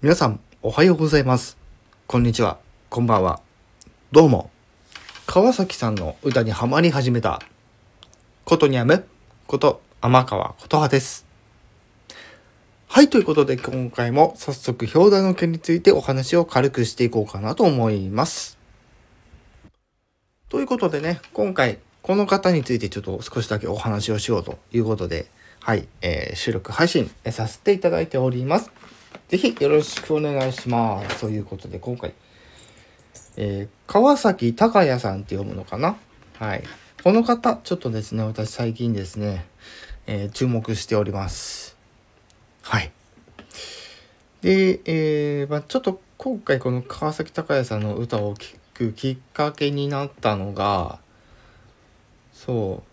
皆さん、おはようございます。こんにちは。こんばんは。どうも。川崎さんの歌にハマり始めた、ことにゃむこと天川琴葉です。はい、ということで今回も早速表題の件についてお話を軽くしていこうかなと思います。ということでね、今回この方についてちょっと少しだけお話をしようということで、はい、えー収録配信させていただいております。ぜひよろしくお願いします。ということで今回、えー川崎隆也さんって読むのかな？はい。この方、ちょっとですね、私最近ですね、えー注目しております。はい。で、えーまあ、ちょっと今回この川崎隆也さんの歌を聴くきっかけになったのが、そう、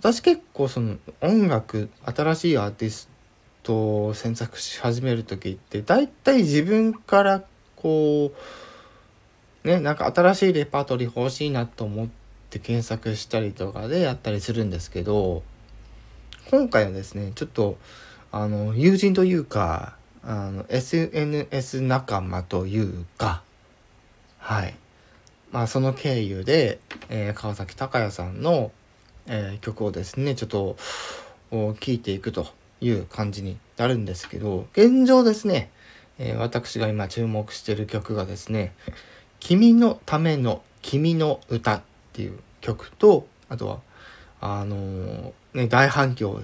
私結構その音楽、新しいアーティストを選択し始める時って、大体自分からこう、ね、なんか新しいレパートリー欲しいなと思って検索したりとかでやったりするんですけど、今回はですね、ちょっと、あの、友人というか、あの、SNS 仲間というか、はい。まあ、その経由で、えー川崎隆也さんの、えー曲をですね、ちょっと、聴いていくという感じになるんですけど、現状ですね、えー私が今注目している曲がですね、君のための君の歌っていう曲と、あとは、あのーね、大反響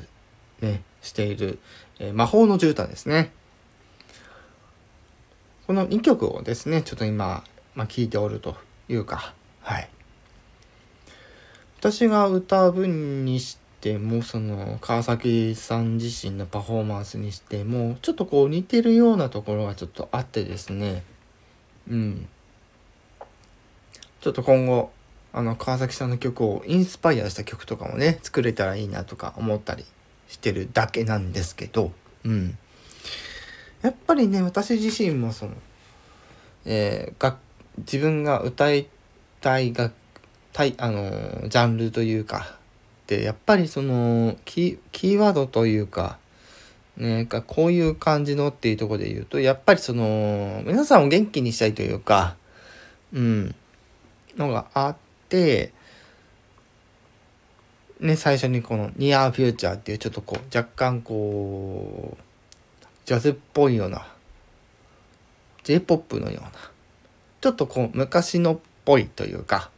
ね、している、えー魔法の絨毯ですね。この2曲をですね、ちょっと今、まあ、聞いておるというか、はい。私が歌う分にしても、その、川崎さん自身のパフォーマンスにしても、ちょっとこう似てるようなところがちょっとあってですね、うん。ちょっと今後、あの、川崎さんの曲をインスパイアした曲とかもね、作れたらいいなとか思ったりしてるだけなんですけど、うん。やっぱりね、私自身もその、えー、が自分が歌いたい楽、たい、あの、ジャンルというか、で、やっぱりその、キー、ワードというか、ね、こういう感じのっていうとこで言うと、やっぱりその、皆さんを元気にしたいというか、うん、のがあって、ね、最初にこの Near Future っていうちょっとこう、若干こう、ジャズっぽいような、J-POP のような、ちょっとこう、昔のっぽいというか、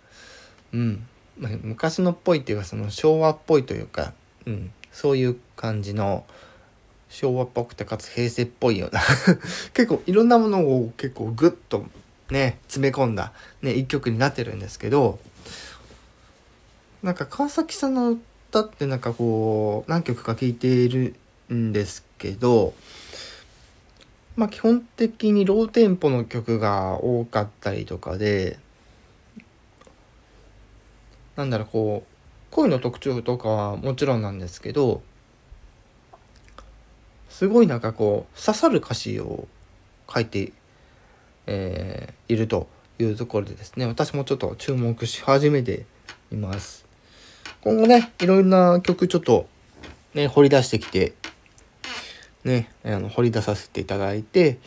うん、まあ昔のっぽいっていうか、その昭和っぽいというか、うん、そういう感じの、昭和っぽくてかつ平成っぽいような 結構いろんなものを結構グッとね詰め込んだね一曲になってるんですけどなんか川崎さんの歌ってなんかこう何曲か聴いているんですけどまあ基本的にローテンポの曲が多かったりとかでなんだろうこう声の特徴とかはもちろんなんですけどすごいなんかこう刺さる歌詞を書いて、えーいるというところでですね私もちょっと注目し始めています。今後ねいろんな曲ちょっとね掘り出してきてねあの掘り出させていただいて、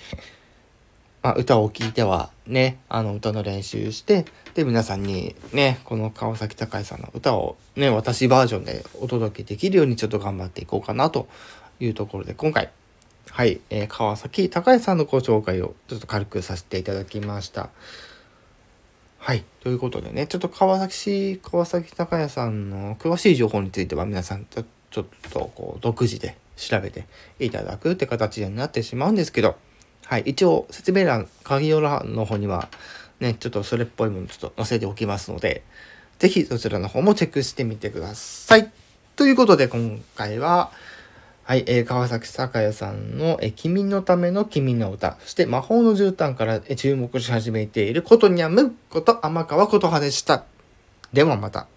まあ、歌を聴いてはねあの歌の練習してで皆さんにねこの川崎隆さんの歌をね私バージョンでお届けできるようにちょっと頑張っていこうかなというところで今回はい、えー川崎隆さんのご紹介をちょっと軽くさせていただきました。はい。ということでね、ちょっと川崎市、川崎隆也さんの詳しい情報については皆さんちょちょっとこう独自で調べていただくって形になってしまうんですけど、はい。一応説明欄、鍵用欄の方にはね、ちょっとそれっぽいものちょっと載せておきますので、ぜひそちらの方もチェックしてみてください。ということで今回は、はい、えー川崎隆也さんの、えー君のための君の歌、そして魔法の絨毯から、え注目し始めていることにゃむこと天川琴葉でした。ではまた。